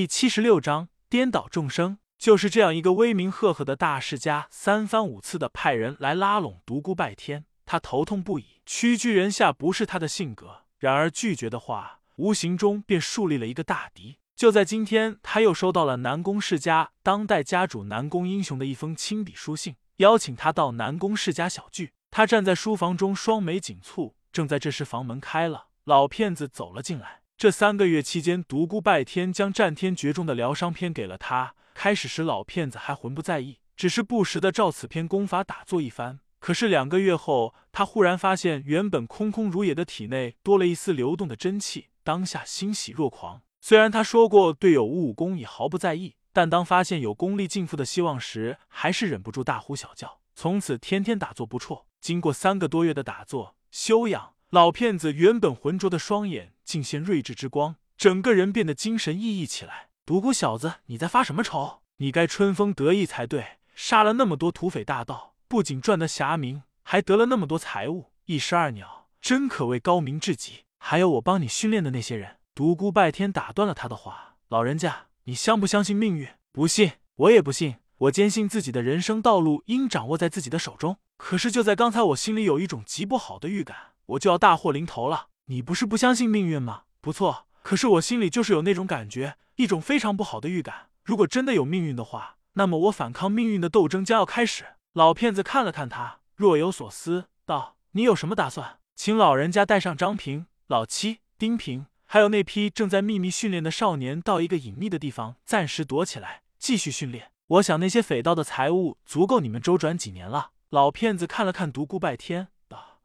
第七十六章颠倒众生。就是这样一个威名赫赫的大世家，三番五次的派人来拉拢独孤拜天，他头痛不已，屈居人下不是他的性格。然而拒绝的话，无形中便树立了一个大敌。就在今天，他又收到了南宫世家当代家主南宫英雄的一封亲笔书信，邀请他到南宫世家小聚。他站在书房中，双眉紧蹙。正在这时，房门开了，老骗子走了进来。这三个月期间，独孤拜天将战天绝中的疗伤篇给了他。开始时，老骗子还浑不在意，只是不时的照此篇功法打坐一番。可是两个月后，他忽然发现，原本空空如也的体内多了一丝流动的真气，当下欣喜若狂。虽然他说过对有无武功也毫不在意，但当发现有功力尽复的希望时，还是忍不住大呼小叫。从此天天打坐不辍。经过三个多月的打坐修养，老骗子原本浑浊的双眼尽现睿智之光，整个人变得精神奕奕起来。独孤小子，你在发什么愁？你该春风得意才对，杀了那么多土匪大盗，不仅赚得侠名，还得了那么多财物，一石二鸟，真可谓高明至极。还有我帮你训练的那些人。独孤拜天打断了他的话：“老人家，你相不相信命运？不信，我也不信。我坚信自己的人生道路应掌握在自己的手中。可是就在刚才，我心里有一种极不好的预感，我就要大祸临头了。你不是不相信命运吗？不错，可是我心里就是有那种感觉。”一种非常不好的预感。如果真的有命运的话，那么我反抗命运的斗争将要开始。老骗子看了看他，若有所思道：“你有什么打算？请老人家带上张平、老七、丁平，还有那批正在秘密训练的少年，到一个隐秘的地方暂时躲起来，继续训练。我想那些匪盗的财物足够你们周转几年了。”老骗子看了看独孤拜天，：“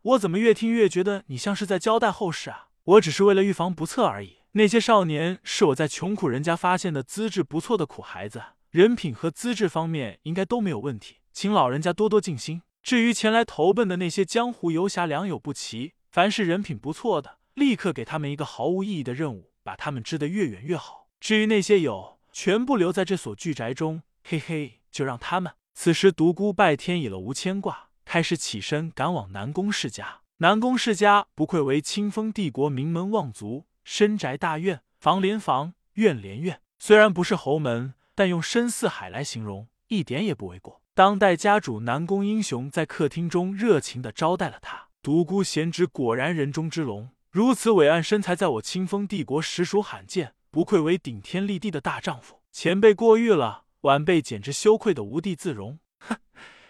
我怎么越听越觉得你像是在交代后事啊？我只是为了预防不测而已。”那些少年是我在穷苦人家发现的资质不错的苦孩子，人品和资质方面应该都没有问题，请老人家多多尽心。至于前来投奔的那些江湖游侠，良莠不齐，凡是人品不错的，立刻给他们一个毫无意义的任务，把他们支得越远越好。至于那些有，全部留在这所巨宅中，嘿嘿，就让他们。此时独孤拜天已了无牵挂，开始起身赶往南宫世家。南宫世家不愧为清风帝国名门望族。深宅大院，房连房，院连院。虽然不是侯门，但用深似海来形容，一点也不为过。当代家主南宫英雄在客厅中热情的招待了他。独孤贤侄果然人中之龙，如此伟岸身材，在我清风帝国实属罕见，不愧为顶天立地的大丈夫。前辈过誉了，晚辈简直羞愧的无地自容。哼，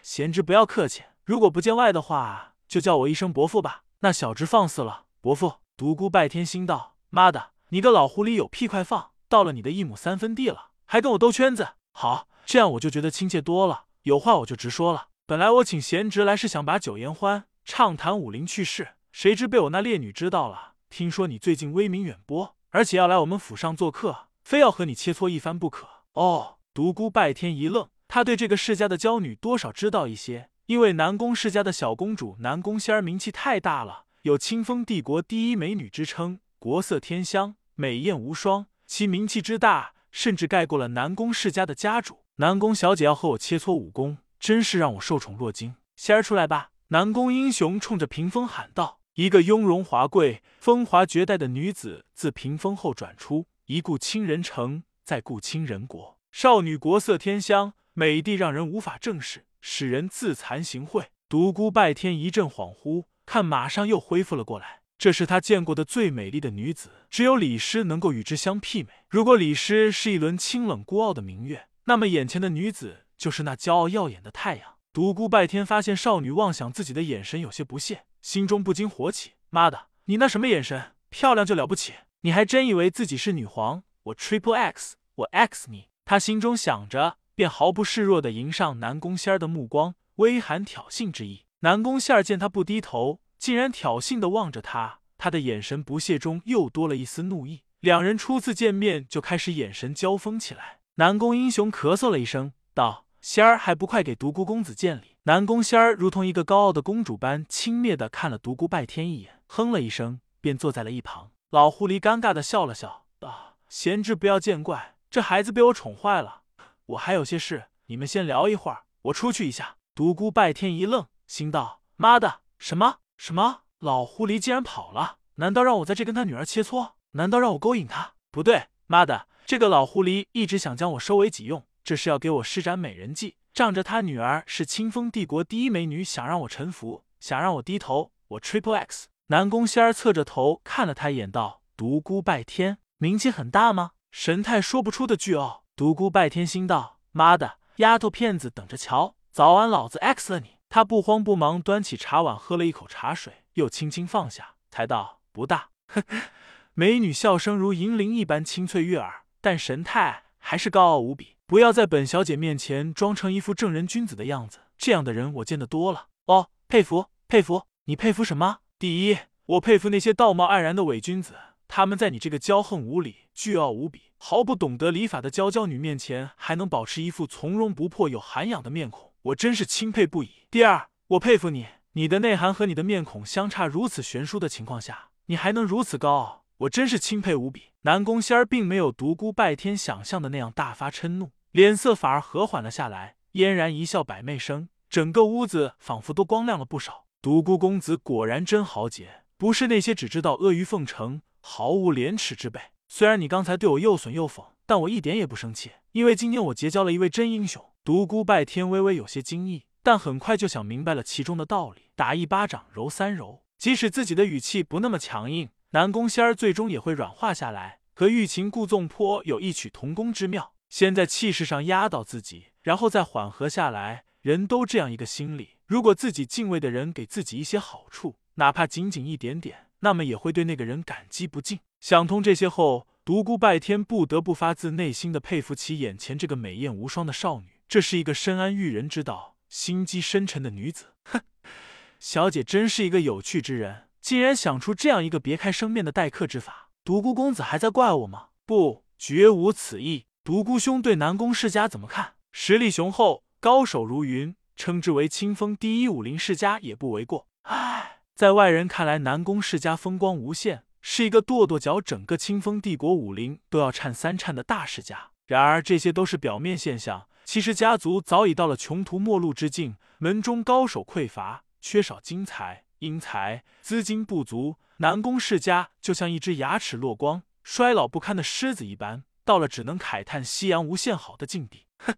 贤侄不要客气，如果不见外的话，就叫我一声伯父吧。那小侄放肆了，伯父。独孤拜天心道。妈的，你个老狐狸有屁快放！到了你的一亩三分地了，还跟我兜圈子？好，这样我就觉得亲切多了。有话我就直说了。本来我请贤侄来是想把酒言欢，畅谈武林趣事，谁知被我那烈女知道了。听说你最近威名远播，而且要来我们府上做客，非要和你切磋一番不可。哦，独孤拜天一愣，他对这个世家的娇女多少知道一些，因为南宫世家的小公主南宫仙儿名气太大了，有清风帝国第一美女之称。国色天香，美艳无双，其名气之大，甚至盖过了南宫世家的家主。南宫小姐要和我切磋武功，真是让我受宠若惊。仙儿出来吧！南宫英雄冲着屏风喊道。一个雍容华贵、风华绝代的女子自屏风后转出，一顾倾人城，再顾倾人国。少女国色天香，美丽让人无法正视，使人自惭形秽。独孤拜天一阵恍惚，看马上又恢复了过来。这是他见过的最美丽的女子，只有李师能够与之相媲美。如果李师是一轮清冷孤傲的明月，那么眼前的女子就是那骄傲耀眼的太阳。独孤拜天发现少女望向自己的眼神有些不屑，心中不禁火起：妈的，你那什么眼神？漂亮就了不起？你还真以为自己是女皇？我 Triple X，我 X 你！他心中想着，便毫不示弱的迎上南宫仙儿的目光，微含挑衅之意。南宫仙儿见他不低头。竟然挑衅的望着他，他的眼神不屑中又多了一丝怒意。两人初次见面就开始眼神交锋起来。南宫英雄咳嗽了一声，道：“仙儿还不快给独孤公子见礼！”南宫仙儿如同一个高傲的公主般轻蔑的看了独孤拜天一眼，哼了一声，便坐在了一旁。老狐狸尴尬的笑了笑，道：“贤侄不要见怪，这孩子被我宠坏了。我还有些事，你们先聊一会儿，我出去一下。”独孤拜天一愣，心道：“妈的，什么？”什么？老狐狸竟然跑了？难道让我在这跟他女儿切磋？难道让我勾引他？不对，妈的，这个老狐狸一直想将我收为己用，这是要给我施展美人计，仗着他女儿是清风帝国第一美女，想让我臣服，想让我低头。我 Triple X。南宫仙儿侧着头看了他一眼，道：“独孤拜天，名气很大吗？”神态说不出的倨傲。独孤拜天心道：“妈的，丫头片子，等着瞧，早晚老子 X 了你！”他不慌不忙端起茶碗，喝了一口茶水，又轻轻放下，才道：“不大。”呵呵。美女笑声如银铃一般清脆悦耳，但神态还是高傲无比。不要在本小姐面前装成一副正人君子的样子，这样的人我见得多了。哦，佩服佩服，你佩服什么？第一，我佩服那些道貌岸然的伪君子，他们在你这个骄横无礼、倨傲无比、毫不懂得礼法的娇娇女面前，还能保持一副从容不迫、有涵养的面孔，我真是钦佩不已。第二，我佩服你，你的内涵和你的面孔相差如此悬殊的情况下，你还能如此高傲。我真是钦佩无比。南宫仙儿并没有独孤拜天想象的那样大发嗔怒，脸色反而和缓了下来，嫣然一笑，百媚生，整个屋子仿佛都光亮了不少。独孤公子果然真豪杰，不是那些只知道阿谀奉承、毫无廉耻之辈。虽然你刚才对我又损又讽，但我一点也不生气，因为今天我结交了一位真英雄。独孤拜天微微有些惊异，但很快就想明白了其中的道理，打一巴掌揉三揉，即使自己的语气不那么强硬。南宫仙儿最终也会软化下来，和欲擒故纵颇有异曲同工之妙。先在气势上压倒自己，然后再缓和下来。人都这样一个心理：如果自己敬畏的人给自己一些好处，哪怕仅仅一点点，那么也会对那个人感激不尽。想通这些后，独孤拜天不得不发自内心的佩服起眼前这个美艳无双的少女。这是一个深谙育人之道、心机深沉的女子。哼，小姐真是一个有趣之人。竟然想出这样一个别开生面的待客之法，独孤公子还在怪我吗？不，绝无此意。独孤兄对南宫世家怎么看？实力雄厚，高手如云，称之为清风第一武林世家也不为过。唉，在外人看来，南宫世家风光无限，是一个跺跺脚，整个清风帝国武林都要颤三颤的大世家。然而这些都是表面现象，其实家族早已到了穷途末路之境，门中高手匮乏，缺少精彩。英才资金不足，南宫世家就像一只牙齿落光、衰老不堪的狮子一般，到了只能慨叹夕阳无限好的境地。哼，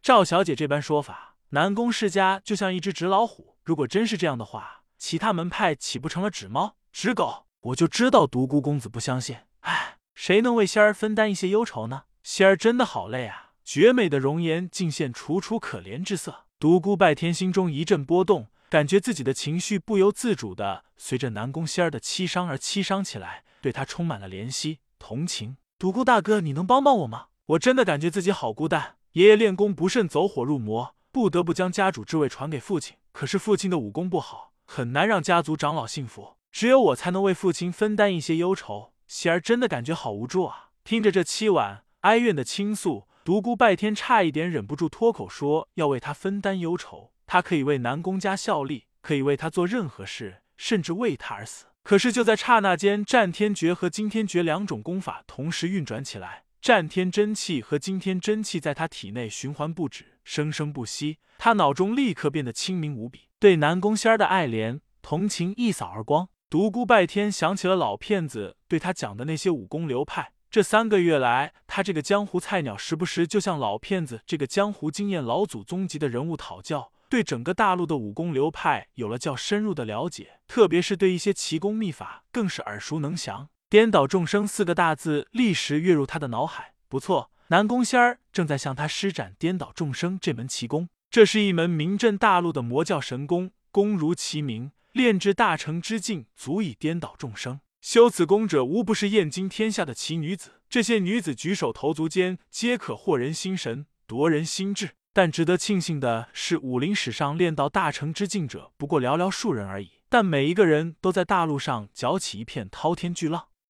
赵小姐这般说法，南宫世家就像一只纸老虎。如果真是这样的话，其他门派岂不成了纸猫、纸狗？我就知道独孤公子不相信。唉，谁能为仙儿分担一些忧愁呢？仙儿真的好累啊！绝美的容颜尽现楚楚可怜之色。独孤拜天心中一阵波动。感觉自己的情绪不由自主的随着南宫仙儿的凄伤而凄伤起来，对他充满了怜惜同情。独孤大哥，你能帮帮我吗？我真的感觉自己好孤单。爷爷练功不慎走火入魔，不得不将家主之位传给父亲。可是父亲的武功不好，很难让家族长老信服。只有我才能为父亲分担一些忧愁。喜儿真的感觉好无助啊！听着这凄婉哀怨的倾诉，独孤拜天差一点忍不住脱口说要为他分担忧愁。他可以为南宫家效力，可以为他做任何事，甚至为他而死。可是就在刹那间，战天诀和惊天诀两种功法同时运转起来，战天真气和惊天真气在他体内循环不止，生生不息。他脑中立刻变得清明无比，对南宫仙儿的爱怜同情一扫而光。独孤拜天想起了老骗子对他讲的那些武功流派。这三个月来，他这个江湖菜鸟时不时就向老骗子这个江湖经验老祖宗级的人物讨教。对整个大陆的武功流派有了较深入的了解，特别是对一些奇功秘法更是耳熟能详。颠倒众生四个大字立时跃入他的脑海。不错，南宫仙儿正在向他施展颠倒众生这门奇功。这是一门名震大陆的魔教神功，功如其名，炼至大成之境，足以颠倒众生。修此功者，无不是艳惊天下的奇女子。这些女子举手投足间，皆可惑人心神，夺人心智。但值得庆幸的是，武林史上练到大成之境者不过寥寥数人而已。但每一个人都在大陆上搅起一片滔天巨浪。